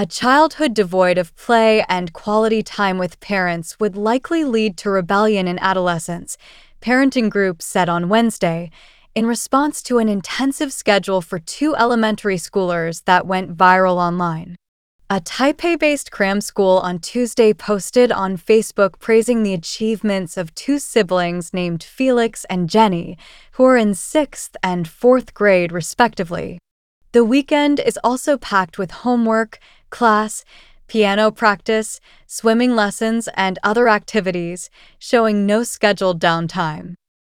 A childhood devoid of play and quality time with parents would likely lead to rebellion in adolescence, parenting groups said on Wednesday, in response to an intensive schedule for two elementary schoolers that went viral online. A Taipei based cram school on Tuesday posted on Facebook praising the achievements of two siblings named Felix and Jenny, who are in sixth and fourth grade, respectively. The weekend is also packed with homework, class, piano practice, swimming lessons, and other activities, showing no scheduled downtime.